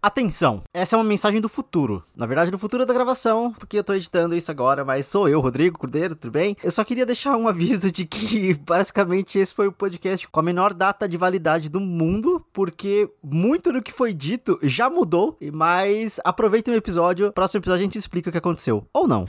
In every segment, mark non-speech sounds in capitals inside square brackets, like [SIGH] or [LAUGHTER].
Atenção, essa é uma mensagem do futuro. Na verdade, do futuro da gravação, porque eu tô editando isso agora, mas sou eu, Rodrigo Cordeiro, tudo bem? Eu só queria deixar um [LAUGHS] aviso de que basicamente esse foi o podcast com a menor data de validade do mundo, porque muito do que foi dito já mudou, mas aproveitem o episódio, próximo episódio a gente explica o que aconteceu. Ou não.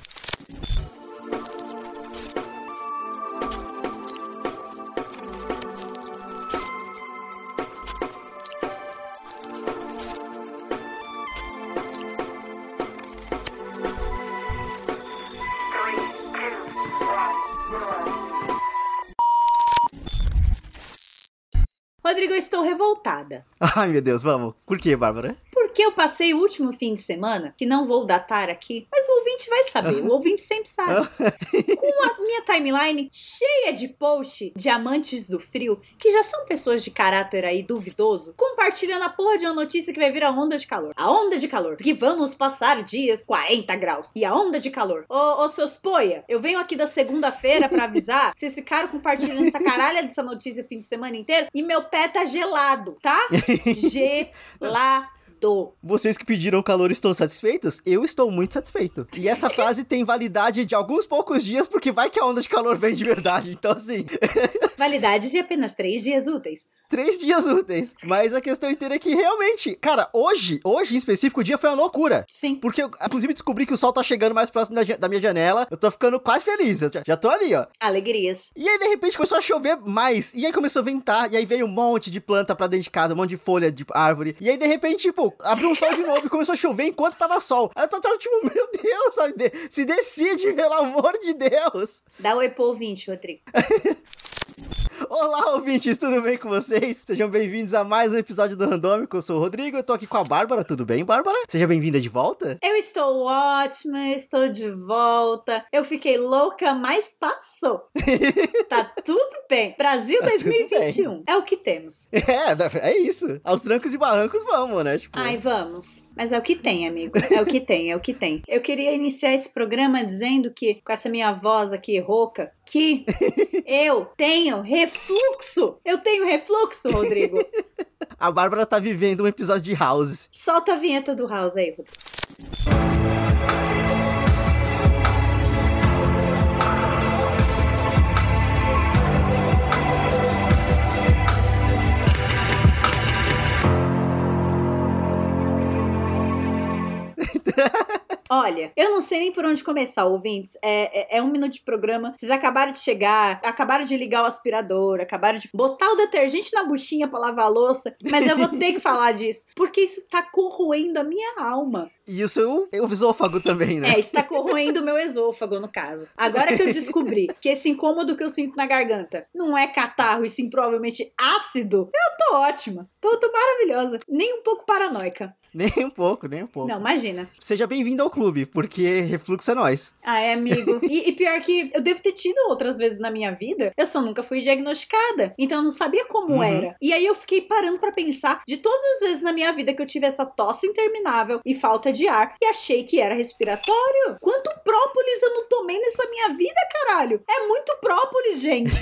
Revoltada. Ai, meu Deus, vamos. Por quê, Bárbara? Porque eu passei o último fim de semana, que não vou datar aqui, mas o ouvinte vai saber, o ouvinte sempre sabe. com a minha timeline cheia de post de amantes do frio, que já são pessoas de caráter aí duvidoso, compartilhando a porra de uma notícia que vai vir a onda de calor. A onda de calor, que vamos passar dias 40 graus. E a onda de calor. Ô, ô seus poia, eu venho aqui da segunda-feira para avisar, [LAUGHS] vocês ficaram compartilhando essa caralha dessa notícia o fim de semana inteiro, e meu pé tá gelado, tá? [LAUGHS] Gelado. Vocês que pediram calor estão satisfeitos? Eu estou muito satisfeito. E essa [LAUGHS] frase tem validade de alguns poucos dias, porque vai que a onda de calor vem de verdade. Então, assim. [LAUGHS] validade de apenas três dias úteis. Três dias úteis. Mas a questão inteira é que realmente, cara, hoje, hoje em específico, o dia foi uma loucura. Sim. Porque eu, inclusive, descobri que o sol tá chegando mais próximo da, da minha janela. Eu tô ficando quase feliz. Eu já, já tô ali, ó. Alegrias. E aí, de repente, começou a chover mais. E aí começou a ventar. E aí veio um monte de planta pra dentro de casa, um monte de folha de árvore. E aí, de repente, tipo, abriu um sol de novo e começou a chover enquanto tava sol. Aí eu tava tipo, meu Deus, sabe? Se decide, pelo amor de Deus. Dá oi pro ouvinte, Rodrigo. [LAUGHS] Olá, ouvintes, tudo bem com vocês? Sejam bem-vindos a mais um episódio do Randômico. Eu sou o Rodrigo, eu tô aqui com a Bárbara. Tudo bem, Bárbara? Seja bem-vinda de volta. Eu estou ótima, estou de volta. Eu fiquei louca, mas passou. [LAUGHS] tá tudo bem. Brasil 2021 tá é o que temos. É, é isso. Aos trancos e barrancos vamos, né? Tipo... Ai, vamos. Mas é o que tem, amigo. É o que tem, é o que tem. Eu queria iniciar esse programa dizendo que, com essa minha voz aqui rouca, que eu tenho refluxo. Eu tenho refluxo, Rodrigo. [LAUGHS] A Bárbara tá vivendo um episódio de House. Solta a vinheta do House aí, Rodrigo. [LAUGHS] Olha, eu não sei nem por onde começar, ouvintes. É, é, é, um minuto de programa. Vocês acabaram de chegar, acabaram de ligar o aspirador, acabaram de botar o detergente na buchinha pra lavar a louça. Mas eu vou [LAUGHS] ter que falar disso, porque isso tá corroendo a minha alma. E o seu esôfago também, né? É, está corroendo o meu esôfago, no caso. Agora que eu descobri que esse incômodo que eu sinto na garganta não é catarro e sim provavelmente ácido, eu tô ótima. Tô, tô maravilhosa. Nem um pouco paranoica. Nem um pouco, nem um pouco. Não, imagina. Seja bem-vindo ao clube, porque refluxo é nós. Ah, é, amigo. E, e, pior que eu devo ter tido outras vezes na minha vida, eu só nunca fui diagnosticada. Então eu não sabia como uhum. era. E aí eu fiquei parando para pensar de todas as vezes na minha vida que eu tive essa tosse interminável e falta de de ar e achei que era respiratório. Quanto própolis eu não tomei nessa minha vida, caralho? É muito própolis, gente.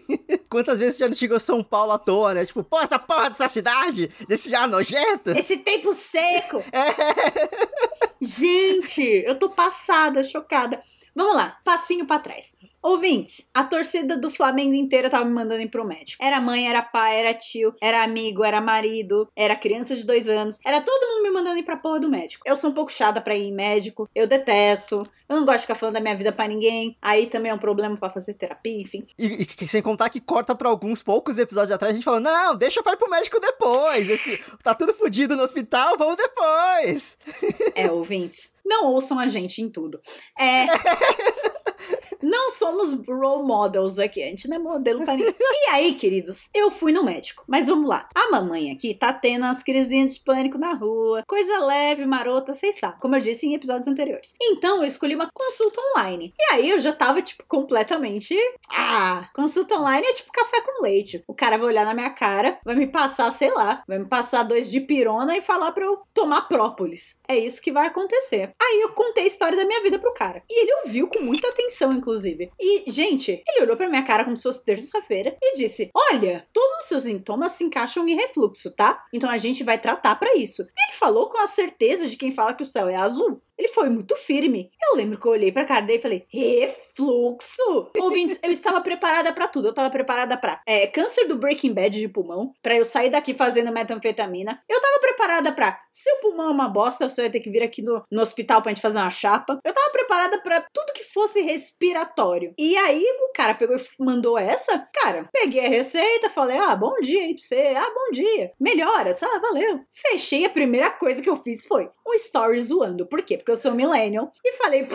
[LAUGHS] Quantas vezes já não chegou São Paulo à toa, né? Tipo, pô, essa porra dessa cidade, desse ar nojento. Esse tempo seco. [LAUGHS] É. Gente, eu tô passada, chocada. Vamos lá, passinho para trás. Ouvintes, a torcida do Flamengo inteira tava me mandando ir pro médico. Era mãe, era pai, era tio, era amigo, era marido, era criança de dois anos. Era todo mundo me mandando ir pra porra do médico. Eu sou um pouco chata pra ir em médico, eu detesto. Eu não gosto de ficar falando da minha vida para ninguém. Aí também é um problema para fazer terapia, enfim. E, e, sem contar que corta pra alguns poucos episódios atrás, a gente fala: não, deixa eu ir pro médico depois. Esse, tá tudo fodido no hospital, vamos depois. É, ouvintes não ouçam a gente em tudo. É. [LAUGHS] não somos role models aqui, a gente não é modelo para ninguém. E aí, queridos, eu fui no médico. Mas vamos lá. A mamãe aqui tá tendo umas crisinhas de pânico na rua, coisa leve, marota, vocês sabem, como eu disse em episódios anteriores. Então eu escolhi uma consulta online. E aí eu já tava, tipo, completamente. Ah, consulta online é tipo café com leite. O cara vai olhar na minha cara, vai me passar, sei lá, vai me passar dois de pirona e falar pra eu tomar própolis. É isso que vai acontecer. Aí eu contei a história da minha vida pro cara. E ele ouviu com muita atenção, inclusive inclusive. E, gente, ele olhou pra minha cara como se fosse terça-feira e disse: Olha, todos os seus sintomas se encaixam em refluxo, tá? Então a gente vai tratar para isso. E ele falou com a certeza de quem fala que o céu é azul. Ele foi muito firme. Eu lembro que eu olhei pra cara dele e falei: refluxo! Ouvintes, eu estava preparada para tudo. Eu estava preparada pra é, câncer do Breaking Bad de pulmão, para eu sair daqui fazendo metanfetamina. Eu tava preparada pra, se o pulmão é uma bosta, você vai ter que vir aqui no, no hospital pra gente fazer uma chapa. Eu tava preparada para tudo que fosse respiratório. E aí o cara pegou e mandou essa. Cara, peguei a receita, falei: ah, bom dia aí pra você. Ah, bom dia. Melhora, ah, valeu. Fechei, a primeira coisa que eu fiz foi um story zoando. Por quê? Porque eu sou millennial. E falei,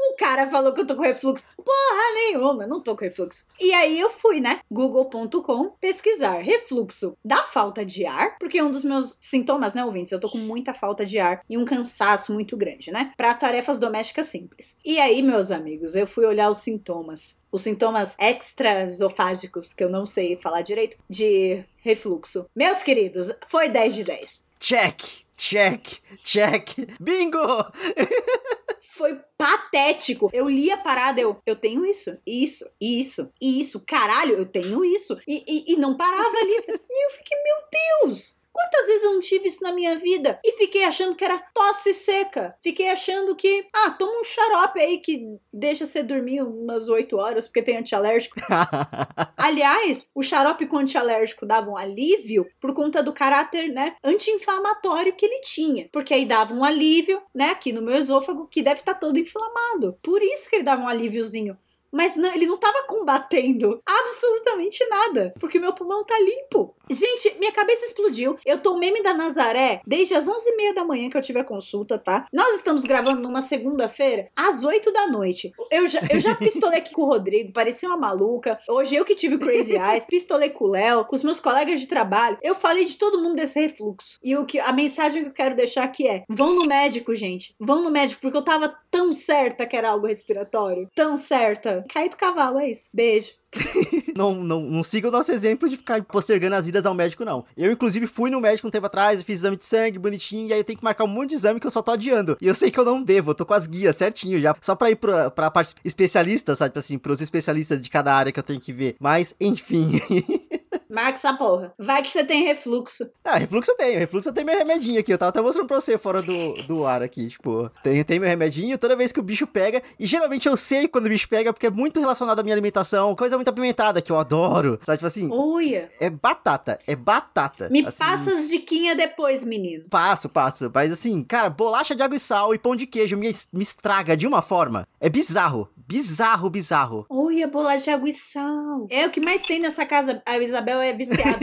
o cara falou que eu tô com refluxo. Porra nenhuma, não tô com refluxo. E aí eu fui, né? Google.com pesquisar refluxo da falta de ar, porque um dos meus sintomas, né, ouvintes? Eu tô com muita falta de ar e um cansaço muito grande, né? Para tarefas domésticas simples. E aí, meus amigos, eu fui olhar os sintomas. Os sintomas extraesofágicos, que eu não sei falar direito, de refluxo. Meus queridos, foi 10 de 10. Check! Check, check, bingo! [LAUGHS] Foi patético. Eu li a parada, eu, eu tenho isso, isso, isso, isso, caralho, eu tenho isso. E, e, e não parava a lista. e eu fiquei, meu Deus, Quantas vezes eu não tive isso na minha vida e fiquei achando que era tosse seca? Fiquei achando que, ah, toma um xarope aí que deixa você dormir umas 8 horas porque tem antialérgico. [LAUGHS] Aliás, o xarope com antialérgico dava um alívio por conta do caráter, né, anti-inflamatório que ele tinha. Porque aí dava um alívio, né, aqui no meu esôfago que deve estar tá todo inflamado. Por isso que ele dava um alíviozinho mas não, ele não estava combatendo absolutamente nada, porque meu pulmão tá limpo. Gente, minha cabeça explodiu. Eu tô meme da Nazaré desde as 11h30 da manhã que eu tive a consulta, tá? Nós estamos gravando numa segunda-feira, às 8 da noite. Eu já, eu já pistolei aqui com o Rodrigo, parecia uma maluca. Hoje eu que tive Crazy Eyes, pistolei com o Léo, com os meus colegas de trabalho. Eu falei de todo mundo desse refluxo. E o que a mensagem que eu quero deixar aqui é: vão no médico, gente. Vão no médico, porque eu tava tão certa que era algo respiratório. Tão certa. Cai do cavalo, é isso. Beijo. [LAUGHS] não, não, não siga o nosso exemplo de ficar postergando as idas ao médico, não. Eu, inclusive, fui no médico um tempo atrás, fiz exame de sangue bonitinho, e aí eu tenho que marcar um monte de exame que eu só tô adiando. E eu sei que eu não devo, eu tô com as guias certinho já, só pra ir pra, pra parte especialista, sabe? Assim, pros especialistas de cada área que eu tenho que ver. Mas, enfim. [LAUGHS] Marca essa porra. Vai que você tem refluxo. Ah, refluxo eu tenho. Refluxo eu tenho meu remedinho aqui. Eu tava até mostrando pra você fora do, do ar aqui. Tipo, tem, tem meu remedinho toda vez que o bicho pega. E geralmente eu sei quando o bicho pega, porque é muito relacionado à minha alimentação. Coisa muito apimentada que eu adoro. Sabe, tipo assim. Uia. É batata. É batata. Me assim, passa as diquinhas depois, menino. Passo, passo. Mas assim, cara, bolacha de água e sal e pão de queijo me, me estraga de uma forma. É bizarro. Bizarro, bizarro. Uia, bolacha de água e sal. É o que mais tem nessa casa. A Isabel é viciada.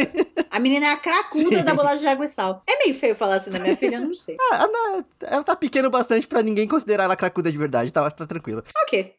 a menina é a cracuda Sim. da bolacha de água e sal. É meio feio falar assim da minha filha, eu não sei. Ah, não, ela tá pequena bastante para ninguém considerar ela cracuda de verdade, tá, tá tranquilo. Ok.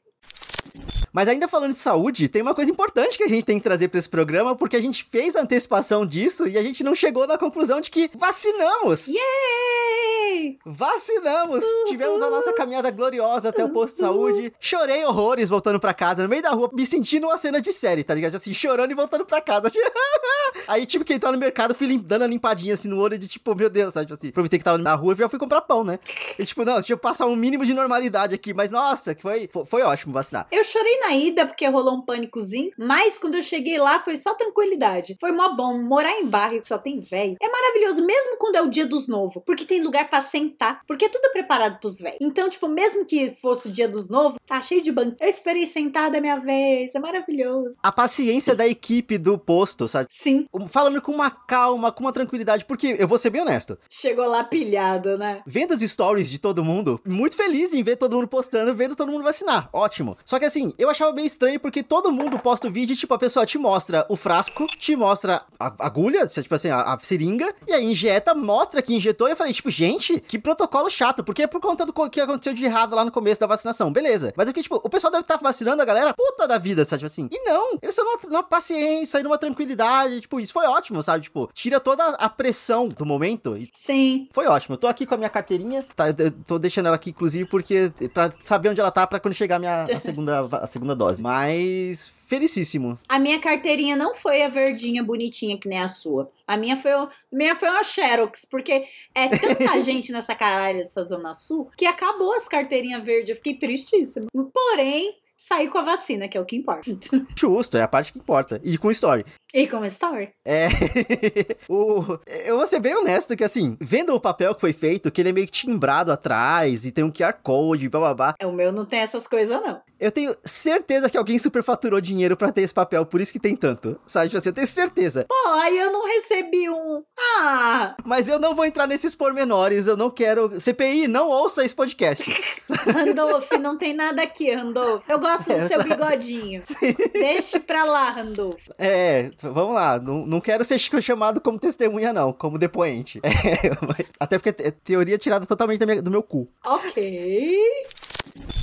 Mas ainda falando de saúde, tem uma coisa importante que a gente tem que trazer para esse programa, porque a gente fez a antecipação disso e a gente não chegou na conclusão de que vacinamos. Yay! Vacinamos! Uhum. Tivemos a nossa caminhada gloriosa até o posto de saúde. Chorei horrores voltando para casa, no meio da rua, me sentindo uma cena de série, tá ligado? Assim, chorando e voltando para casa. [LAUGHS] Aí tive que entrar no mercado, fui dando a limpadinha assim no olho de tipo, meu Deus, sabe? Tipo assim, aproveitei que tava na rua e já fui comprar pão, né? E tipo, não, deixa eu passar um mínimo de normalidade aqui, mas nossa, que foi, foi, foi ótimo vacinar. Eu chorei na ida porque rolou um pânicozinho, mas quando eu cheguei lá foi só tranquilidade. Foi mó bom. Morar em bairro que só tem velho é maravilhoso, mesmo quando é o dia dos novos, porque tem lugar para sentar, porque é tudo preparado pros velhos. Então, tipo, mesmo que fosse o dia dos novos, tá cheio de banco. Eu esperei sentada a minha vez, é maravilhoso. A paciência da equipe do posto, sabe? Sim. Falando com uma calma, com uma tranquilidade, porque eu vou ser bem honesto. Chegou lá pilhado, né? Vendo as stories de todo mundo, muito feliz em ver todo mundo postando, vendo todo mundo vacinar. Ótimo. Só que assim, eu achava meio estranho porque todo mundo posta o vídeo e, tipo, a pessoa te mostra o frasco, te mostra a agulha, tipo assim, a, a seringa, e aí injeta, mostra que injetou. E eu falei, tipo, gente, que protocolo chato, porque é por conta do que aconteceu de errado lá no começo da vacinação. Beleza. Mas é que, tipo, o pessoal deve estar tá vacinando a galera puta da vida, sabe? Tipo assim. E não, eles estão numa, numa paciência e numa tranquilidade. Tipo, isso foi ótimo, sabe? Tipo, tira toda a pressão do momento. E Sim. Foi ótimo. Eu tô aqui com a minha carteirinha, tá? Eu tô deixando ela aqui, inclusive, porque pra saber onde ela tá pra quando chegar a minha a [LAUGHS] segunda, a segunda dose. Mas felicíssimo. A minha carteirinha não foi a verdinha bonitinha que nem a sua. A minha foi, a minha foi uma Xerox, porque é tanta [LAUGHS] gente nessa caralho dessa Zona Sul que acabou as carteirinhas verdes. Eu fiquei tristíssima. Porém, sair com a vacina, que é o que importa. Justo, é a parte que importa. E com story. E com story. É. [LAUGHS] o... Eu vou ser bem honesto que, assim, vendo o papel que foi feito, que ele é meio timbrado atrás e tem um QR Code, bababá. É, o meu não tem essas coisas, não. Eu tenho certeza que alguém superfaturou dinheiro para ter esse papel, por isso que tem tanto. Sabe? Tipo assim, eu tenho certeza. Pô, aí eu não recebi um. Ah! Mas eu não vou entrar nesses pormenores, eu não quero. CPI, não ouça esse podcast. [LAUGHS] Randolph, não tem nada aqui, Randolph. Eu gosto do seu bigodinho. [LAUGHS] Deixe pra lá, Randolph. É, vamos lá. Não, não quero ser [LAUGHS] chamado como testemunha, não, como depoente. [LAUGHS] É, até porque é teoria tirada totalmente minha, do meu cu. Ok.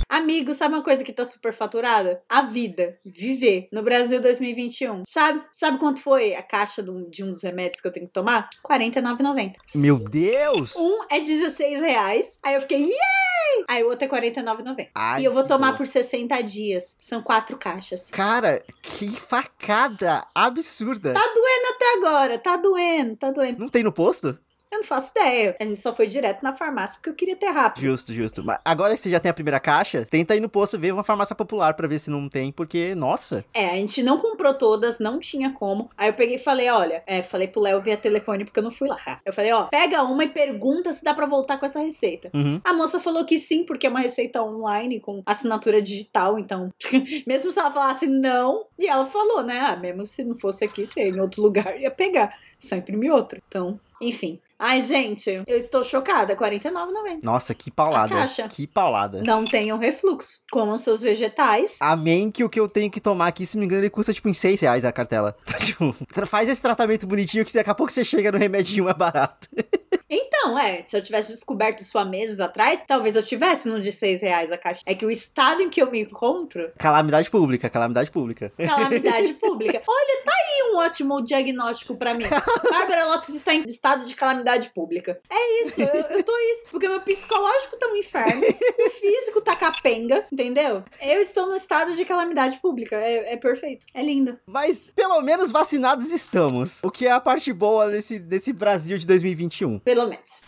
Amigo, sabe uma coisa que tá super faturada? A vida. Viver. No Brasil 2021. Sabe? Sabe quanto foi a caixa de uns remédios que eu tenho que tomar? R$ 49,90. Meu Deus! Um é 16 reais. Aí eu fiquei, yay! Aí o outro é R$ 49,90. E eu vou tomar por 60 dias. São quatro caixas. Cara, que facada absurda. Tá doendo até agora. Tá doendo, tá doendo. Não tem no posto? Eu não faço ideia. A gente só foi direto na farmácia porque eu queria ter rápido. Justo, justo. Mas agora que você já tem a primeira caixa, tenta ir no posto ver uma farmácia popular para ver se não tem, porque, nossa. É, a gente não comprou todas, não tinha como. Aí eu peguei e falei, olha, é, falei pro Léo via telefone porque eu não fui lá. Eu falei, ó, pega uma e pergunta se dá para voltar com essa receita. Uhum. A moça falou que sim, porque é uma receita online com assinatura digital, então, [LAUGHS] mesmo se ela falasse não, e ela falou, né, ah, mesmo se não fosse aqui, se em outro lugar ia pegar, só imprimir outra. Então, enfim, Ai, gente, eu estou chocada. R$ 49,90. Nossa, que paulada. A caixa. Que paulada. Não tenham refluxo. Comam seus vegetais. Amém que o que eu tenho que tomar aqui, se não me engano, ele custa tipo uns 6 reais a cartela. [LAUGHS] Tipo, faz esse tratamento bonitinho que daqui a pouco você chega no remedinho mais barato. [LAUGHS] Então, é, se eu tivesse descoberto isso há meses atrás, talvez eu tivesse no de 6 reais a caixa. É que o estado em que eu me encontro. Calamidade pública, calamidade pública. Calamidade [LAUGHS] pública. Olha, tá aí um ótimo diagnóstico para mim. Bárbara Lopes está em estado de calamidade pública. É isso, eu, eu tô isso. Porque meu psicológico tá um inferno, o físico tá capenga, entendeu? Eu estou no estado de calamidade pública. É, é perfeito. É lindo. Mas pelo menos vacinados estamos. O que é a parte boa desse, desse Brasil de 2021. Pelo menos.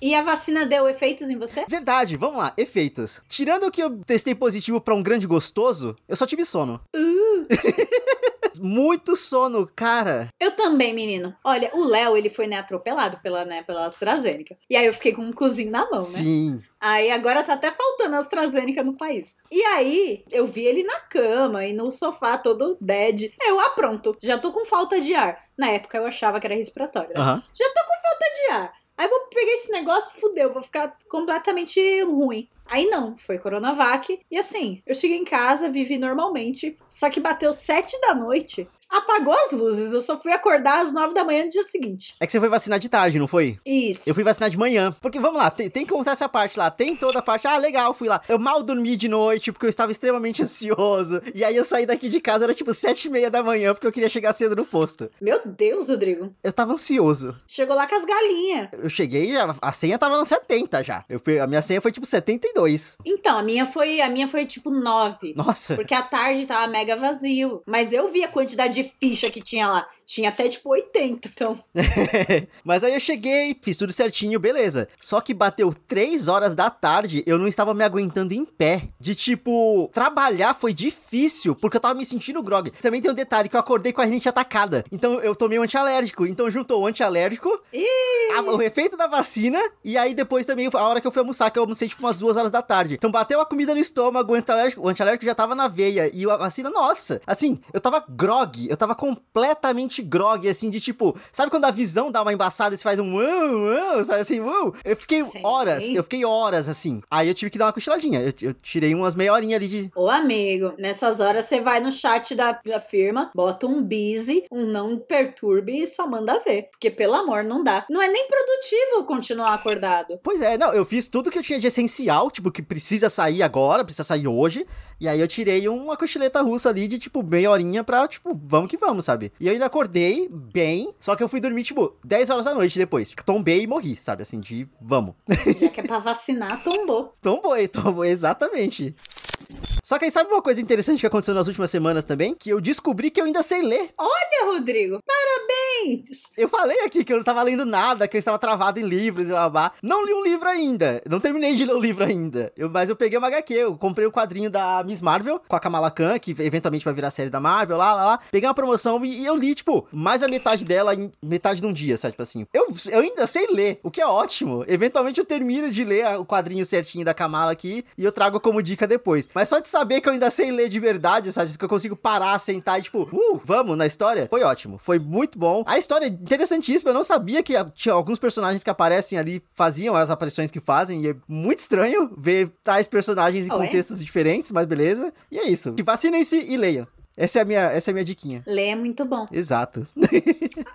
E a vacina deu efeitos em você? Verdade, vamos lá, efeitos. Tirando que eu testei positivo para um grande gostoso, eu só tive sono. Uh. [LAUGHS] Muito sono, cara. Eu também, menino. Olha, o Léo, ele foi né, atropelado pela, né, pela AstraZeneca. E aí eu fiquei com um cozinho na mão, né? Sim. Aí agora tá até faltando AstraZeneca no país. E aí eu vi ele na cama e no sofá todo dead. Eu, ah, pronto, já tô com falta de ar. Na época eu achava que era respiratório. Né? Uhum. Já tô com falta de ar. Aí vou pegar esse negócio, fudeu, vou ficar completamente ruim. Aí não, foi Coronavac. E assim, eu cheguei em casa, vivi normalmente. Só que bateu sete da noite apagou as luzes. Eu só fui acordar às nove da manhã no dia seguinte. É que você foi vacinar de tarde, não foi? Isso. Eu fui vacinar de manhã. Porque, vamos lá, tem, tem que contar essa parte lá. Tem toda a parte. Ah, legal, fui lá. Eu mal dormi de noite porque eu estava extremamente [LAUGHS] ansioso. E aí eu saí daqui de casa, era tipo sete e meia da manhã, porque eu queria chegar cedo no posto. Meu Deus, Rodrigo. Eu tava ansioso. Chegou lá com as galinhas. Eu cheguei, a, a senha tava no 70 já. Eu, a minha senha foi tipo 72. Então, a minha foi, a minha foi tipo 9. Nossa. Porque a tarde tava mega vazio. Mas eu vi a quantidade de ficha que tinha lá. Tinha até tipo 80, então. [LAUGHS] Mas aí eu cheguei, fiz tudo certinho, beleza. Só que bateu 3 horas da tarde, eu não estava me aguentando em pé. De tipo, trabalhar foi difícil, porque eu tava me sentindo grog. Também tem um detalhe que eu acordei com a rinite atacada. Então eu tomei um antialérgico. Então juntou o antialérgico, a, o efeito da vacina, e aí depois também a hora que eu fui almoçar, que eu almocei tipo umas 2 horas da tarde. Então bateu a comida no estômago, o antialérgico, o antialérgico já tava na veia. E a vacina, nossa, assim, eu tava grog, eu tava completamente grog, assim, de tipo, sabe quando a visão dá uma embaçada e você faz um sabe assim? Eu fiquei Sei. horas, eu fiquei horas assim. Aí eu tive que dar uma cochiladinha. Eu, eu tirei umas meia horinha ali de. Ô, amigo, nessas horas você vai no chat da, da firma, bota um busy, um não perturbe e só manda ver. Porque, pelo amor, não dá. Não é nem produtivo continuar acordado. Pois é, não, eu fiz tudo que eu tinha de essencial, tipo, que precisa sair agora, precisa sair hoje. E aí eu tirei uma cochileta russa ali de, tipo, meia horinha pra, tipo, vamos que vamos, sabe? E eu ainda acordei bem, só que eu fui dormir, tipo, 10 horas da noite depois. Tombei e morri, sabe? Assim, de vamos. Já que é pra vacinar, tombou. [LAUGHS] tombou, tombou, exatamente. Só que aí sabe uma coisa interessante que aconteceu nas últimas semanas também? Que eu descobri que eu ainda sei ler. Olha, Rodrigo, parabéns! Eu falei aqui que eu não tava lendo nada, que eu estava travado em livros e babá. Não li um livro ainda. Não terminei de ler o livro ainda. Eu, mas eu peguei uma HQ, eu comprei o um quadrinho da Miss Marvel com a Kamala Khan, que eventualmente vai virar série da Marvel, lá, lá, lá. Peguei uma promoção e, e eu li, tipo, mais a metade dela em metade de um dia, sabe? Tipo assim. Eu, eu ainda sei ler, o que é ótimo. Eventualmente eu termino de ler o quadrinho certinho da Kamala aqui e eu trago como dica depois. Mas só de saber que eu ainda sei ler de verdade, sabe? Que eu consigo parar, sentar e, tipo, uh, vamos na história, foi ótimo. Foi muito bom. A história é interessantíssima. Eu não sabia que tinha alguns personagens que aparecem ali, faziam as aparições que fazem, e é muito estranho ver tais personagens em oh, contextos é? diferentes, mas beleza. E é isso. Vacinem-se e leiam. Essa é a minha, essa é a minha diquinha. Lê é muito bom. Exato. [LAUGHS]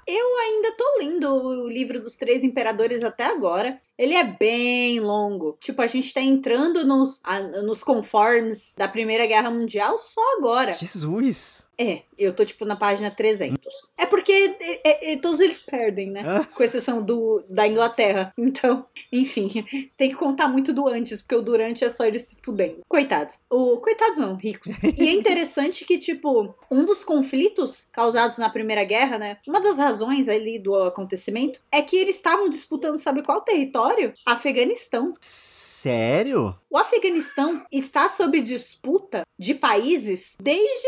eu ainda tô lendo o livro dos Três Imperadores até agora. Ele é bem longo. Tipo, a gente tá entrando nos, a, nos conformes da Primeira Guerra Mundial só agora. Jesus! É, eu tô tipo na página 300. É porque é, é, é, todos eles perdem, né? Ah. Com exceção do da Inglaterra. Então, enfim, tem que contar muito do antes, porque o durante é só eles se fudendo. Coitados. O, coitados não, ricos. E é interessante que, tipo, um dos conflitos causados na Primeira Guerra, né? Uma das razões ali do acontecimento é que eles estavam disputando, sabe qual território? Afeganistão. Sério? O Afeganistão está sob disputa de países desde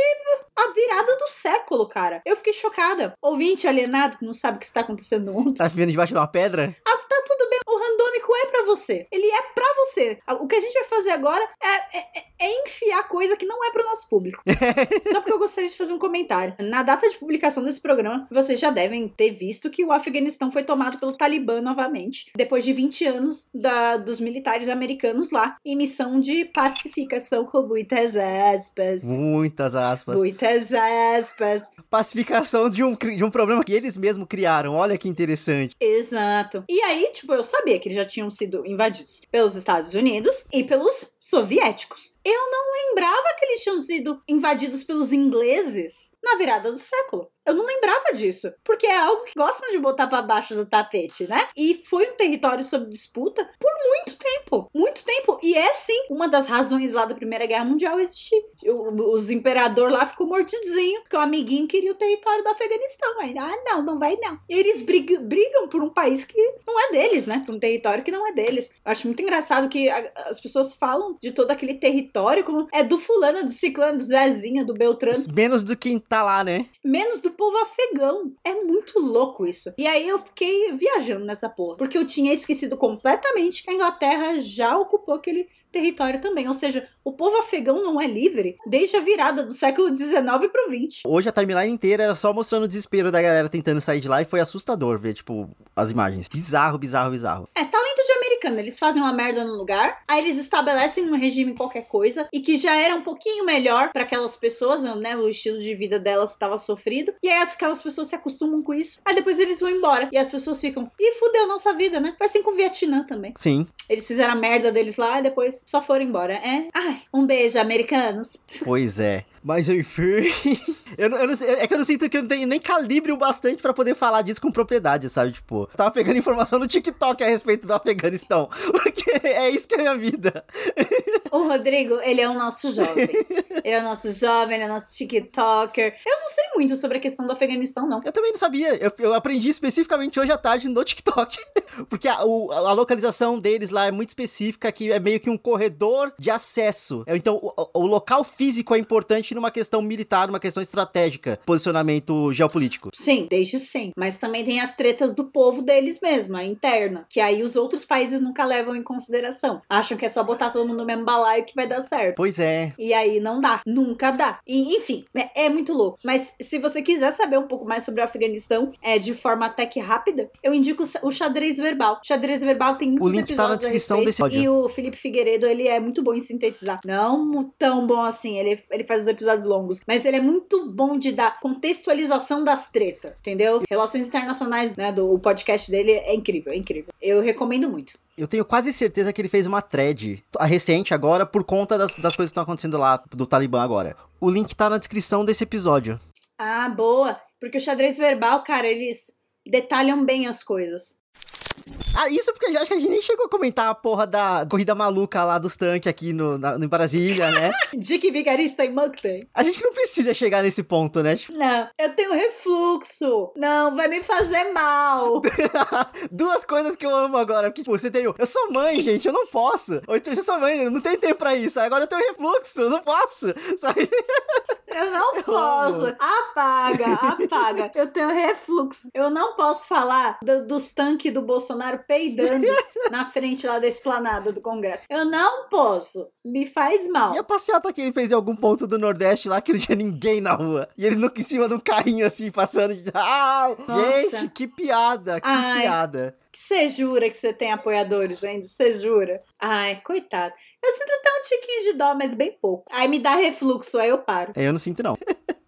a virada do século, cara. Eu fiquei chocada. Ouvinte alienado que não sabe o que está acontecendo no mundo. Tá vivendo debaixo de uma pedra? Ah, tá tudo bem. O randômico é para você. Ele é para você. O que a gente vai fazer agora é, é, é enfiar coisa que não é pro nosso público. [LAUGHS] Só porque eu gostaria de fazer um comentário. Na data de publicação desse programa, vocês já devem ter visto que o Afeganistão foi tomado pelo Talibã novamente, depois de 20 anos da, dos militares americanos lá, em missão de pacificação com muitas aspas. Muitas aspas. Muitas aspas. Pacificação de um, de um problema que eles mesmos criaram. Olha que interessante. Exato. E aí, tipo, eu sabia que eles já tinham sido invadidos pelos Estados Unidos e pelos soviéticos. Eu não lembrava que eles tinham sido invadidos pelos ingleses na virada do século. Eu não lembrava disso, porque é algo que gostam de botar para baixo do tapete, né? E foi um território sob disputa por muito tempo, muito tempo. E é sim uma das razões lá da Primeira Guerra Mundial existir. O, os imperador lá ficou mordidinho, porque o amiguinho queria o território do Afeganistão. Aí, ah, não, não vai não. E eles brigam, brigam por um país que não é deles, né? Por um território que não é deles. Eu acho muito engraçado que a, as pessoas falam de todo aquele território como é do fulano, do ciclano, do Zezinho, do Beltrano. Menos do que tá lá, né? Menos do povo afegão. É muito louco isso. E aí eu fiquei viajando nessa porra. Porque eu tinha esquecido completamente que a Inglaterra já ocupou aquele território também. Ou seja, o povo afegão não é livre desde a virada do século XIX pro XX. Hoje a timeline inteira era só mostrando o desespero da galera tentando sair de lá e foi assustador ver, tipo, as imagens. Bizarro, bizarro, bizarro. É, americano. Eles fazem uma merda no lugar, aí eles estabelecem um regime qualquer coisa e que já era um pouquinho melhor para aquelas pessoas, né? O estilo de vida delas estava sofrido. E aí aquelas pessoas se acostumam com isso. Aí depois eles vão embora. E as pessoas ficam, e fudeu nossa vida, né? Foi assim com o Vietnã também. Sim. Eles fizeram a merda deles lá e depois só foram embora. É. Ai, um beijo, americanos. Pois é. Mas enfim. [LAUGHS] eu, não, eu não é que eu não sinto que eu não tenho nem calibre o bastante para poder falar disso com propriedade, sabe? Tipo, eu tava pegando informação no TikTok a respeito do Afeganistão. [LAUGHS] Porque é isso que é a minha vida. O Rodrigo, ele é o nosso jovem. Ele é o nosso jovem, ele é o nosso TikToker. Eu não sei muito sobre a questão do Afeganistão, não. Eu também não sabia. Eu, eu aprendi especificamente hoje à tarde no TikTok. [LAUGHS] Porque a, o, a localização deles lá é muito específica, que é meio que um corredor de acesso. Então, o, o local físico é importante numa questão militar, numa questão estratégica, posicionamento geopolítico. Sim, desde sim. Mas também tem as tretas do povo deles mesmo, a interna, que aí os outros países nunca levam em consideração. Acham que é só botar todo mundo no mesmo balaio que vai dar certo. Pois é. E aí não dá, nunca dá. E, enfim, é, é muito louco. Mas se você quiser saber um pouco mais sobre o Afeganistão, é de forma até que rápida, eu indico o xadrez verbal. O xadrez verbal tem muitos o link episódios tá na descrição desse. E o Felipe Figueiredo, ele é muito bom em sintetizar. Não tão bom assim, ele, ele faz os episódios longos, mas ele é muito bom de dar contextualização das tretas, entendeu? Relações internacionais, né, do podcast dele é incrível, é incrível. Eu recomendo muito. Eu tenho quase certeza que ele fez uma thread, a recente agora, por conta das, das coisas que estão acontecendo lá, do Talibã agora. O link tá na descrição desse episódio. Ah, boa. Porque o xadrez verbal, cara, eles detalham bem as coisas. Ah, isso porque eu acho que a gente nem chegou a comentar a porra da corrida maluca lá dos tanques aqui no, na, no Brasília, né? [LAUGHS] Dick Vigarista e Monkey. A gente não precisa chegar nesse ponto, né? Tipo, Não, eu tenho refluxo. Não, vai me fazer mal. [LAUGHS] Duas coisas que eu amo agora. Porque, tipo, você tem. o- Eu sou mãe, gente, eu não posso. Ou então, eu sou mãe, eu não tenho tempo pra isso. Agora eu tenho refluxo, eu não posso. [LAUGHS] Sabe? Eu não posso. amo. Apaga, apaga. Eu tenho refluxo. Eu não posso falar do- dos tanques do Bolsonaro peidando [LAUGHS] na frente lá da esplanada do Congresso. Eu não posso. Me faz mal. E a passeata que ele fez em algum ponto do Nordeste lá que não tinha ninguém na rua. E ele nunca em cima de um carrinho assim, passando. [LAUGHS] Ah, gente, que piada, que Ai. piada. Que você jura que você tem apoiadores ainda? Você jura? Ai, coitado. Eu sinto até um tiquinho de dó, mas bem pouco. Aí me dá refluxo, aí eu paro. É, eu não sinto, não. [LAUGHS]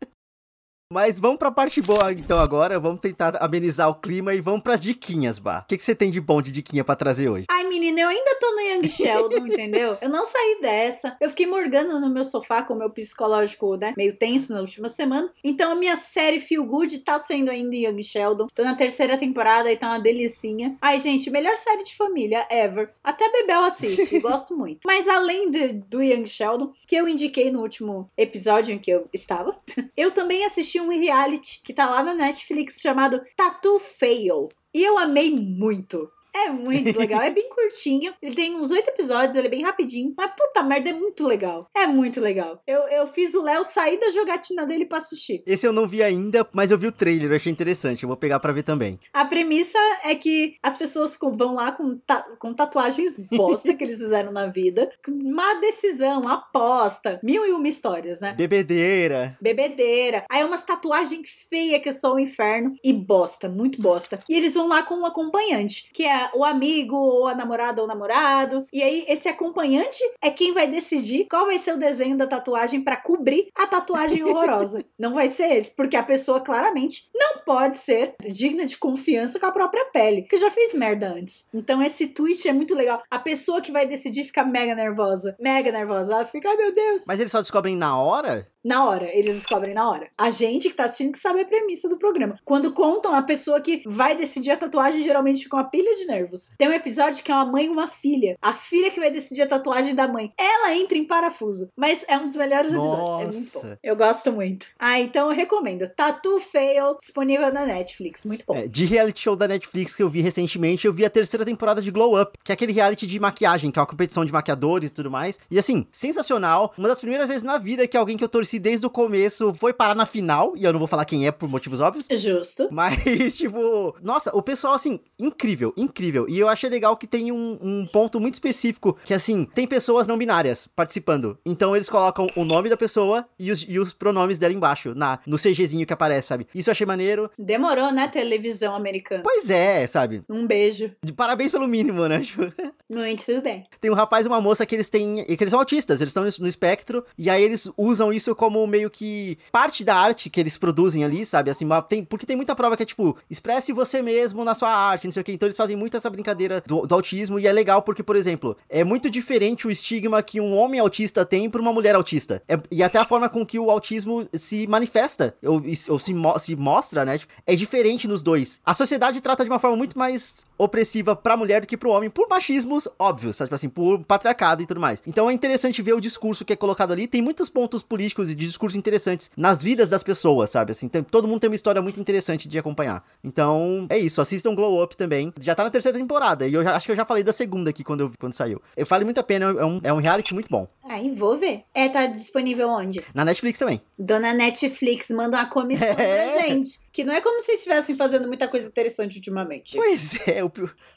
Mas vamos pra parte boa, então, agora. Vamos tentar amenizar o clima e vamos pras diquinhas, Bah. O que, que você tem de bom de diquinha pra trazer hoje? Ai, menina, eu ainda tô no Young Sheldon, [LAUGHS] entendeu? Eu não saí dessa. Eu fiquei morgando no meu sofá com o meu psicológico, né? Meio tenso na última semana. Então a minha série Feel Good tá sendo ainda Young Sheldon. Tô na terceira temporada e tá uma delicinha. Ai, gente, melhor série de família ever. Até Bebel assiste, [LAUGHS] gosto muito. Mas além de- do Young Sheldon, que eu indiquei no último episódio em que eu estava, [LAUGHS] eu também assisti um reality que tá lá na Netflix chamado Tattoo Fail. E eu amei muito. É muito legal, é bem [LAUGHS] curtinho. Ele tem uns oito episódios, ele é bem rapidinho. Mas puta merda, é muito legal. É muito legal. Eu, eu fiz o Léo sair da jogatina dele pra assistir. Esse eu não vi ainda, mas eu vi o trailer, eu achei interessante. Eu vou pegar pra ver também. A premissa é que as pessoas vão lá com, ta- com tatuagens bosta que eles [LAUGHS] fizeram na vida. Má decisão, aposta, mil e uma histórias, né? Bebedeira. bebedeira. Aí umas tatuagens feias que é só o inferno. E bosta, muito bosta. E eles vão lá com um acompanhante, que é o amigo, ou a namorada ou o namorado. E aí, esse acompanhante é quem vai decidir qual vai ser o desenho da tatuagem pra cobrir a tatuagem horrorosa. [LAUGHS] Não vai ser ele, porque a pessoa claramente não pode ser digna de confiança com a própria pele, que já fez merda antes. Então, esse twist é muito legal. A pessoa que vai decidir fica mega nervosa. Mega nervosa. Ela fica, ai meu Deus. Mas eles só descobrem na hora? Na hora, eles descobrem na hora. A gente que tá assistindo que sabe a premissa do programa. Quando contam a pessoa que vai decidir a tatuagem, geralmente fica uma pilha de nervos. Tem um episódio que é uma mãe e uma filha. A filha que vai decidir a tatuagem da mãe. Ela entra em parafuso. Mas é um dos melhores episódios. É muito bom. Nossa. Eu gosto muito. Ah, então eu recomendo. Tattoo Fail, disponível na Netflix. Muito bom. É, de reality show da Netflix que eu vi recentemente, eu vi a terceira temporada de Glow Up, que é aquele reality de maquiagem, que é uma competição de maquiadores e tudo mais. E assim, sensacional. Uma das primeiras vezes na vida que alguém que eu torci desde o começo foi parar na final, e eu não vou falar quem é por motivos óbvios. Justo. Mas, [LAUGHS] tipo, nossa, o pessoal, assim, incrível, incrível. E eu achei legal que tem um, um ponto muito específico, que assim, tem pessoas não binárias participando. Então eles colocam o nome da pessoa e os, e os pronomes dela embaixo, na, no CGzinho que aparece, sabe? Isso eu achei maneiro. Demorou, né? Televisão americana. Pois é, sabe? Um beijo. De parabéns pelo mínimo, né? [LAUGHS] Muito bem. tem um rapaz e uma moça que eles têm. que eles são autistas, eles estão no espectro, e aí eles usam isso como meio que parte da arte que eles produzem ali, sabe? Assim, tem, porque tem muita prova que é tipo, expresse você mesmo na sua arte, não sei o que. Então eles fazem muito essa brincadeira do, do autismo, e é legal porque, por exemplo, é muito diferente o estigma que um homem autista tem pra uma mulher autista. É- e até a forma com que o autismo se manifesta, ou, ou se, mo- se mostra, né? Tipo, é diferente nos dois. A sociedade trata de uma forma muito mais opressiva pra mulher do que pro homem, por machismos óbvios, sabe? Tipo assim, por patriarcado e tudo mais. Então é interessante ver o discurso que é colocado ali. Tem muitos pontos políticos e de discursos interessantes nas vidas das pessoas, sabe? Assim, tem- todo mundo tem uma história muito interessante de acompanhar. Então, é isso. Assistam Glow Up também. Já tá na terceira temporada. E eu já- acho que eu já falei da segunda aqui quando, eu, quando saiu. Eu falei muito a pena, é um, é um reality muito bom. Aí, vou ver. É, tá disponível onde? Na Netflix também. Dona Netflix manda uma comissão [LAUGHS] É. pra gente. Que não é como se estivessem fazendo muita coisa interessante ultimamente. Pois é, o,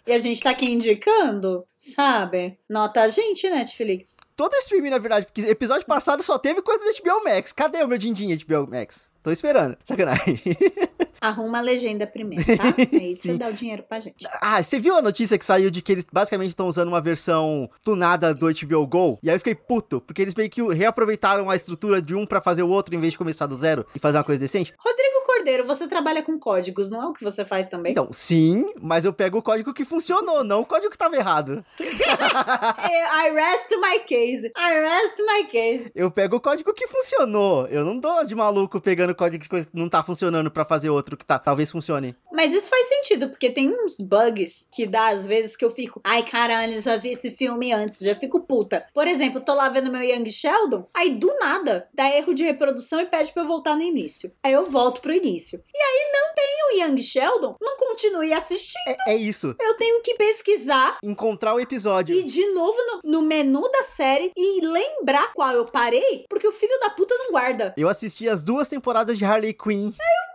E a gente tá aqui indicando, sabe? Nota a gente, Netflix. todo streaming, na verdade, porque episódio passado só teve coisa do HBO Max. Cadê o meu din-din HBO Max? Tô esperando. Sacanagem. [LAUGHS] Arruma a legenda primeiro, tá? [LAUGHS] Aí você dá o dinheiro pra gente. Ah, você viu a notícia que saiu de que eles basicamente estão usando uma versão tunada do HBO Go? E aí eu fiquei puto, porque eles meio que reaproveitaram a estrutura de um pra fazer o outro em vez de começar do zero e fazer uma coisa decente. Rodrigo Cordeiro, você trabalha com códigos, não é o que você faz também? Então, sim, mas eu pego o código que funcionou, não o código que tava errado. [LAUGHS] I rest my case. I rest my case. Eu pego o código que funcionou. Eu não dou de maluco pegando código de coisa que não tá funcionando para fazer outro que tá, talvez funcione. Mas isso faz sentido, porque tem uns bugs que dá às vezes que eu fico, ai caralho, já vi esse filme antes, já fico puta. Por exemplo, tô lá vendo meu Young Sheldon, aí do nada dá erro de reprodução e pede pra eu voltar no início. Aí eu volto pro início. E aí não tem o Young Sheldon, não continue assistindo. É, é isso. Eu tenho que pesquisar. Encontrar o episódio. E de novo no, no menu da série e lembrar qual eu parei, porque o filho da puta não guarda. Eu assisti as duas temporadas de Harley Quinn. Eu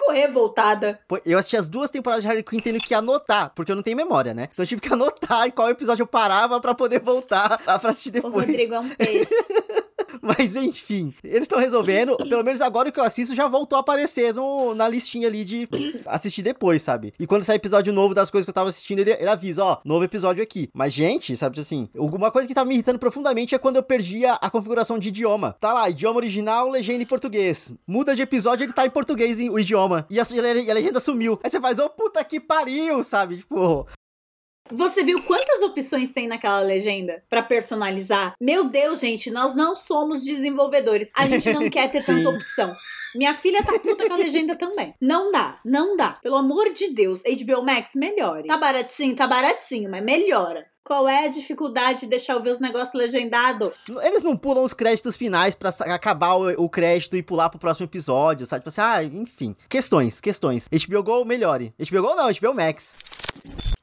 fico revoltada. Eu assisti as duas temporadas de Harley Quinn tendo que anotar, porque eu não tenho memória, né? Então eu tive que [LAUGHS] anotar em qual episódio eu parava para poder voltar pra assistir depois. O Rodrigo é um peixe. [LAUGHS] [LAUGHS] Mas enfim, eles estão resolvendo. Pelo menos agora o que eu assisto já voltou a aparecer no, na listinha ali de [COUGHS] assistir depois, sabe? E quando sai episódio novo das coisas que eu tava assistindo, ele, ele avisa, ó, novo episódio aqui. Mas, gente, sabe assim, uma coisa que tá me irritando profundamente é quando eu perdia a configuração de idioma. Tá lá, idioma original, legenda em português. Muda de episódio, ele tá em português o idioma. E a, a legenda sumiu. Aí você faz, ô oh, puta que pariu, sabe? Tipo, você viu quantas opções tem naquela legenda para personalizar? Meu Deus, gente, nós não somos desenvolvedores. A gente não quer ter [LAUGHS] tanta opção. Minha filha tá puta com a legenda também. Não dá, não dá. Pelo amor de Deus, HBO Max, melhore. Tá baratinho, tá baratinho, mas melhora. Qual é a dificuldade de deixar eu ver os negócios legendados? Eles não pulam os créditos finais para acabar o, o, crédito e pular pro próximo episódio, sabe? Tipo assim, ah, enfim. Questões, questões. HBO Go, melhore. HBO Go não, HBO Max.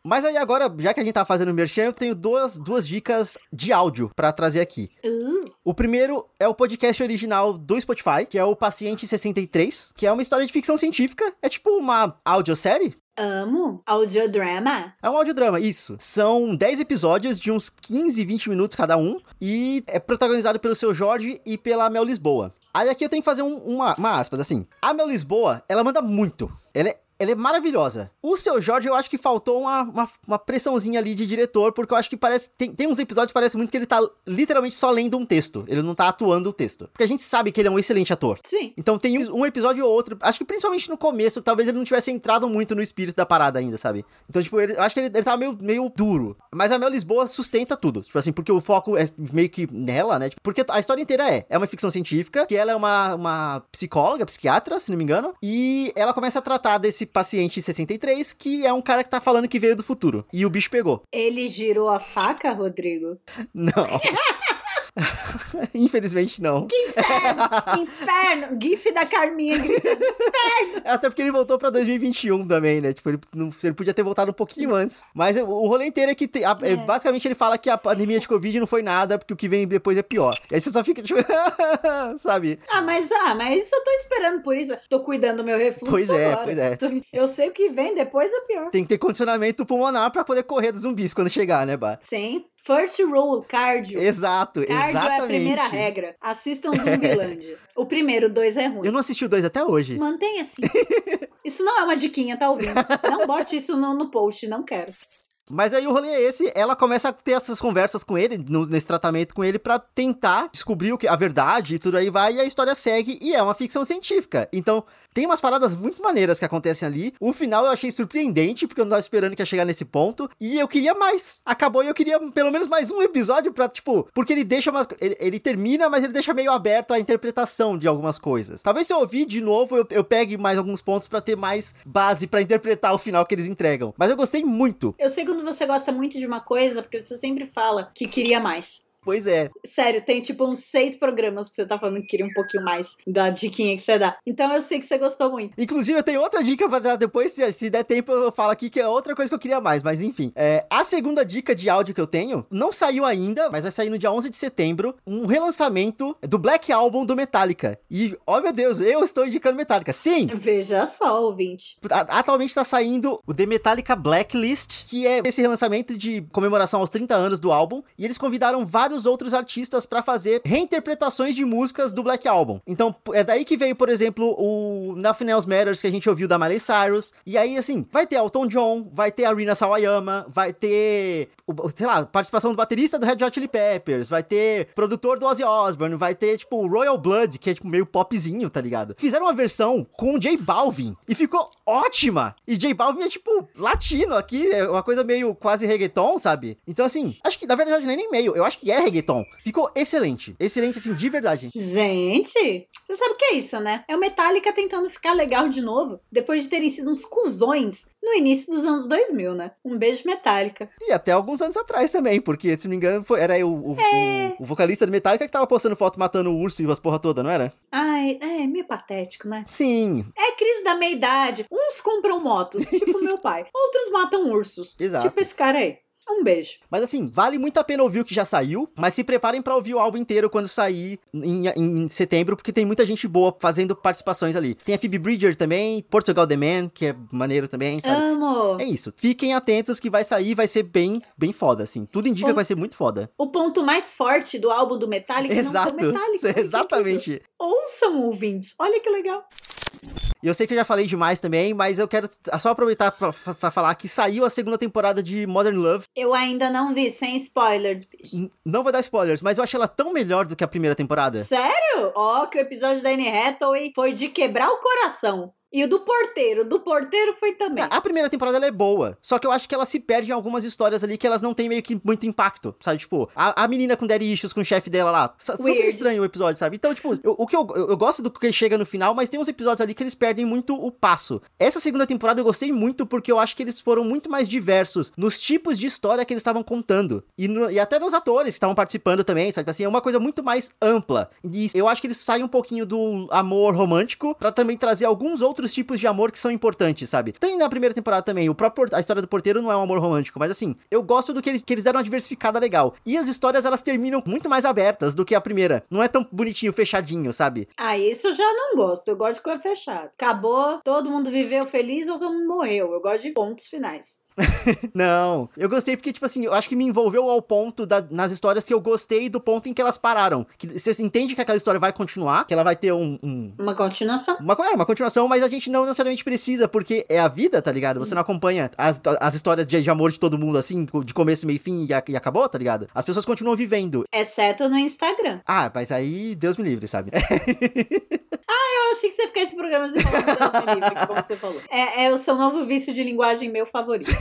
Mas aí agora, já que a gente tá fazendo merchan, eu tenho duas, duas dicas de áudio para trazer aqui. Uh. O primeiro é o podcast original do Spotify, que é o Paciente 63, que é uma história de ficção científica. É tipo uma audiosérie, Amo. Audiodrama? É um audiodrama, isso. São 10 episódios de uns 15, 20 minutos cada um. E é protagonizado pelo seu Jorge e pela Mel Lisboa. Aí aqui eu tenho que fazer um, uma, uma aspas, assim. A Mel Lisboa, ela manda muito. Ela é ela é maravilhosa. O seu Jorge, eu acho que faltou uma, uma, uma, pressãozinha ali de diretor, porque eu acho que parece. Tem, tem uns episódios que parece muito que ele tá literalmente só lendo um texto. Ele não tá atuando o texto. Porque a gente sabe que ele é um excelente ator. Sim. Então tem um, um episódio ou outro. Acho que principalmente no começo, talvez ele não tivesse entrado muito no espírito da parada ainda, sabe? Então, tipo, ele, eu acho que ele, ele tava meio, meio duro. Mas a Mel Lisboa sustenta tudo. Tipo assim, porque o foco é meio que nela, né? Tipo, porque a história inteira é: é uma ficção científica, que ela é uma, uma psicóloga, psiquiatra, se não me engano. E ela começa a tratar desse paciente 60 63, que é um cara que tá falando que veio do futuro. E o bicho pegou. Ele girou a faca, Rodrigo? Não. [LAUGHS] [LAUGHS] Infelizmente não. Que inferno! inferno! GIF da Carminha gritando: inferno! Até porque ele voltou pra 2021 também, né? Tipo, ele, não, ele podia ter voltado um pouquinho antes. Mas o, rolê inteiro é que, te, a, é. basicamente, ele fala que a pandemia de Covid não foi nada, porque o que vem depois é pior. E aí você só fica, tipo, [LAUGHS] sabe? Ah, mas, ah, mas eu tô esperando por isso. Tô cuidando do meu refluxo Pois é, agora. pois é. Eu sei o que vem depois é pior. Tem que ter condicionamento pulmonar pra poder correr dos zumbis quando chegar, né, Bah? Sim. First rule, cardio. Exato, cardio exatamente. é a primeira regra. Assistam [LAUGHS] Zumbilândia. o primeiro, dois é ruim. Eu não assisti o dois até hoje. Mantenha assim. [LAUGHS] isso não é uma diquinha, tá ouvindo? Não bote isso no, no post, não quero. Mas aí o rolê é esse, ela começa a ter essas conversas com ele, no, nesse tratamento com ele, para tentar descobrir o que, a verdade e tudo aí vai, e a história segue, e é uma ficção científica. Então, tem umas paradas muito maneiras que acontecem ali. O final eu achei surpreendente, porque eu não tava esperando que ia chegar nesse ponto. E eu queria mais. Acabou e eu queria pelo menos mais um episódio pra, tipo, porque ele deixa umas. Ele, ele termina, mas ele deixa meio aberto a interpretação de algumas coisas. Talvez se eu ouvir de novo, eu, eu pegue mais alguns pontos para ter mais base para interpretar o final que eles entregam. Mas eu gostei muito. Eu sei quando você gosta muito de uma coisa, porque você sempre fala que queria mais. Pois é. Sério, tem tipo uns seis programas que você tá falando que queria um pouquinho mais da diquinha que você dá. Então eu sei que você gostou muito. Inclusive, eu tenho outra dica pra dar depois, se, se der tempo, eu falo aqui que é outra coisa que eu queria mais, mas enfim. É, a segunda dica de áudio que eu tenho não saiu ainda, mas vai sair no dia 11 de setembro, um relançamento do Black Album do Metallica. E, oh meu Deus, eu estou indicando Metallica. Sim! Veja só, ouvinte. Atualmente tá saindo o The Metallica Blacklist, que é esse relançamento de comemoração aos 30 anos do álbum, e eles convidaram vários vários outros artistas para fazer reinterpretações de músicas do Black Album. Então, é daí que veio, por exemplo, o Nothing Else Matters que a gente ouviu da Miley Cyrus. E aí, assim, vai ter Elton John, vai ter a Rina Sawayama, vai ter, sei lá, participação do baterista do Red Hot Chili Peppers, vai ter produtor do Ozzy Osbourne, vai ter, tipo, Royal Blood, que é, tipo, meio popzinho, tá ligado? Fizeram uma versão com o J Balvin e ficou ótima! E J Balvin é, tipo, latino aqui, é uma coisa meio quase reggaeton, sabe? Então, assim, acho que, na verdade, é nem meio, eu acho que é reggaeton. Ficou excelente. Excelente, assim, de verdade. Gente, você sabe o que é isso, né? É o Metallica tentando ficar legal de novo, depois de terem sido uns cuzões no início dos anos 2000, né? Um beijo Metallica. E até alguns anos atrás também, porque, se não me engano, foi, era o, o, É. o, o vocalista do Metallica que tava postando foto matando o urso e as porra toda, não era? Ai, é meio patético, né? Sim, É crise da meia-idade. Uns compram motos, tipo [LAUGHS] meu pai. Outros matam ursos. Exato. Tipo esse cara aí. Um beijo. Mas assim, vale muito a pena ouvir o que já saiu, mas se preparem pra ouvir o álbum inteiro quando sair em, em setembro, porque tem muita gente boa fazendo participações ali. Tem a Phoebe Bridger também, Portugal The Man, que é maneiro também, sabe? Amo. É isso. Fiquem atentos que vai sair, vai ser bem, bem foda, assim. Tudo indica Bom, que vai ser muito foda. O ponto mais forte do álbum do Metallica Exato. não foi Metallica. [LAUGHS] Exatamente. Ouçam, ouvintes. Olha que legal. E eu sei que eu já falei demais também, mas eu quero só aproveitar pra, pra falar que saiu a segunda temporada de Modern Love. Eu ainda não vi, sem spoilers, bicho. N- Não vou dar spoilers, mas eu achei ela tão melhor do que a primeira temporada. Sério? Ó, que o episódio da Anne Hathaway foi de quebrar o coração. E o do porteiro, do porteiro foi também. A primeira temporada ela é boa, só que eu acho que ela se perde em algumas histórias ali que elas não têm meio que muito impacto, sabe? Tipo, a, a menina com daddy issues com o chefe dela lá, super estranho o episódio, sabe? Então, tipo, eu- o que eu, eu, eu gosto do que chega no final, mas tem uns episódios ali que eles perdem muito o passo. Essa segunda temporada eu gostei muito porque eu acho que eles foram muito mais diversos nos tipos de história que eles estavam contando. E, no- e até nos atores que estavam participando também, sabe? Assim, é uma coisa muito mais ampla. E eu acho que eles saem um pouquinho do amor romântico pra também trazer alguns outros tipos de amor que são importantes, sabe? Tem na primeira temporada também, o próprio a história do porteiro não é um amor romântico, mas assim, eu gosto do que eles, que eles deram uma diversificada legal. E as histórias elas terminam muito mais abertas do que a primeira. Não é tão bonitinho, fechadinho, sabe? Ah, isso eu já não gosto. Eu gosto de coisa fechada. Acabou, todo mundo viveu feliz ou todo mundo morreu. Eu gosto de pontos finais. [LAUGHS] Não, eu gostei porque, tipo assim, eu acho que me envolveu ao ponto da- nas histórias que eu gostei do ponto em que elas pararam. Que você entende que aquela história vai continuar, que ela vai ter um- um, Uma continuação. Uma, é, uma continuação, mas a gente não necessariamente precisa, porque é a vida, tá ligado? Você não acompanha as, as histórias de, de amor de todo mundo assim, de começo, meio e fim e, a- e acabou, tá ligado? As pessoas continuam vivendo. Exceto no Instagram. Ah, mas aí Deus me livre, sabe? [LAUGHS] Eu achei que você ficasse esse programa assim falando Deus me livre, como você falou. É, é o seu novo vício de linguagem meu favorito. [LAUGHS]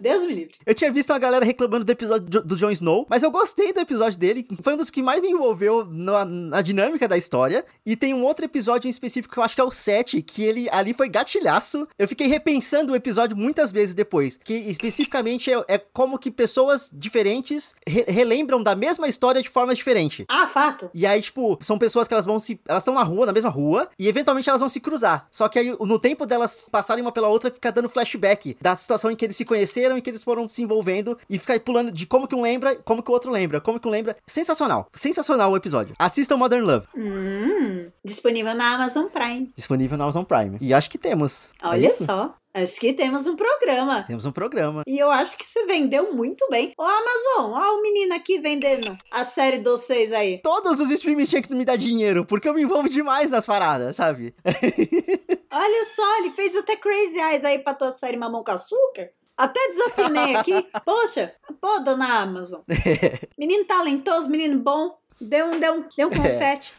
Deus me livre. Eu tinha visto uma galera reclamando do episódio do, do Jon Snow, mas eu gostei do episódio dele. Foi um dos que mais me envolveu na, na dinâmica da história. E tem um outro episódio em específico que eu acho que é o 7, que ele ali foi gatilhaço. Eu fiquei repensando o episódio muitas vezes depois. Que especificamente é, é como que pessoas diferentes re- relembram da mesma história de forma diferente. Ah, fato. E aí, tipo, são pessoas que elas vão se. Elas estão na rua, na mesma rua, e eventualmente elas vão se cruzar. Só que aí, no tempo delas passarem uma pela outra, fica dando flashback da situação em que eles se conheceram e que eles foram se envolvendo e fica pulando de como que um lembra, como que o outro lembra, como que um lembra. Sensacional. Sensacional o episódio. Assistam Modern Love. Hum, disponível na Amazon Prime. Disponível na Amazon Prime. E acho que temos. É Olha isso? só. Acho que temos um programa. Temos um programa. E eu acho que você vendeu muito bem. Ô, Amazon, ó o menino aqui vendendo a série dos seis aí. Todos os streams tinham que me dar dinheiro, porque eu me envolvo demais nas paradas, sabe? [LAUGHS] Olha só, ele fez até Crazy Eyes aí pra tua série Mamão com Açúcar. Até desafinei aqui. [LAUGHS] Poxa, pô, dona Amazon. [LAUGHS] Menino talentoso, menino bom. Deu um, deu um, deu um confete.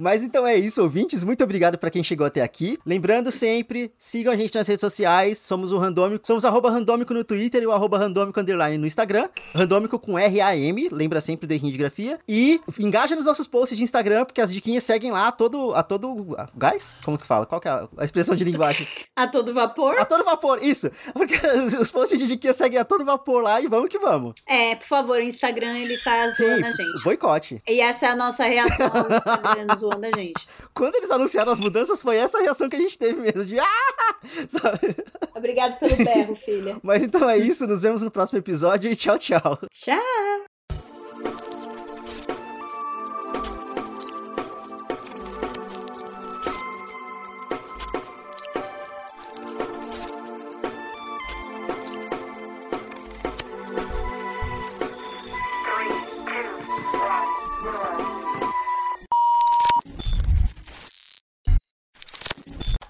Mas então é isso, ouvintes. Muito obrigado pra quem chegou até aqui. Lembrando sempre, sigam a gente nas redes sociais. Somos o Randômico. Somos arroba randômico no Twitter e o arroba randômico underline no Instagram. Randômico com R-A-M. Lembra sempre do errinho de grafia. E engaja nos nossos posts de Instagram, porque as diquinhas seguem lá a todo. A todo. A, gás? Como que fala? Qual que é a, a expressão de linguagem? [LAUGHS] A todo vapor. A todo vapor, isso. Porque os, os posts de diquinhas seguem a todo vapor lá e vamos que vamos. É, por favor, o Instagram ele tá zoando a gente. boicote. E essa é a nossa reação ao Instagram [LAUGHS] zoando a gente. Quando eles anunciaram as mudanças, foi essa a reação que a gente teve mesmo. De ah! [LAUGHS] Sabe? Obrigado pelo berro, filha. Mas então é isso, nos vemos no próximo episódio e tchau, tchau. Tchau.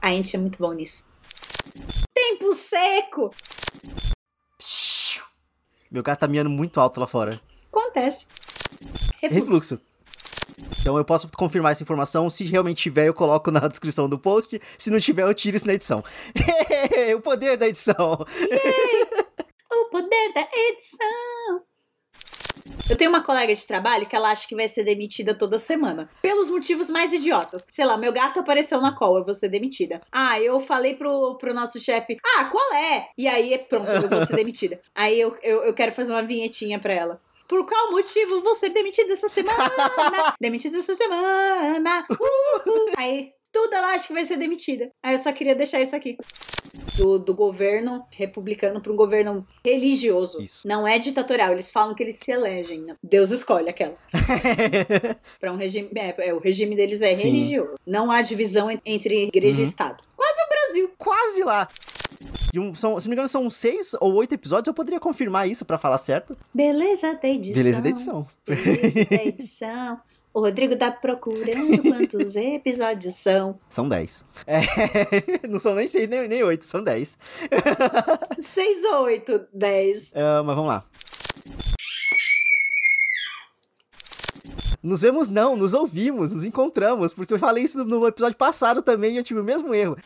A gente é muito bom nisso. Tempo seco! Meu gato tá miando muito alto lá fora. Acontece. Refluxo. Refluxo. Então eu posso confirmar essa informação. Se realmente tiver, eu coloco na [LAUGHS] descrição do post. Se não tiver, eu tiro isso na edição. [LAUGHS] o poder da edição. O poder da edição. Eu tenho uma colega de trabalho que ela acha que vai ser demitida toda semana. Pelos motivos mais idiotas. Sei lá, meu gato apareceu na call, eu vou ser demitida. Ah, eu falei pro, pro nosso chefe, ah, qual é? E aí, pronto, eu vou ser [LAUGHS] demitida. Aí eu, eu, eu quero fazer uma vinhetinha pra ela. Por qual motivo vou ser demitida essa semana? [LAUGHS] demitida essa semana. Uhul. Aí, tudo ela acha que vai ser demitida. Aí eu só queria deixar isso aqui. Do, do governo republicano para um governo religioso. Isso. Não é ditatorial. Eles falam que eles se elegem. Não. Deus escolhe aquela. [LAUGHS] Para um regime. É, é, o regime deles é Sim. religioso. Não há divisão en- entre igreja e Uhum. Estado. Quase o Brasil. Quase lá. Um- são, se não me engano, são seis ou oito episódios. Eu poderia confirmar isso pra falar certo. Beleza da edição. Beleza da edição. Beleza da edição. O Rodrigo tá procurando quantos [LAUGHS] episódios são. São dez. É, [LAUGHS] não são nem seis nem, nem oito, são dez. [LAUGHS] 6 ou 8, 10. Ah, mas vamos lá. Nos vemos não, nos ouvimos, nos encontramos, porque eu falei isso no, no episódio passado também e eu tive o mesmo erro.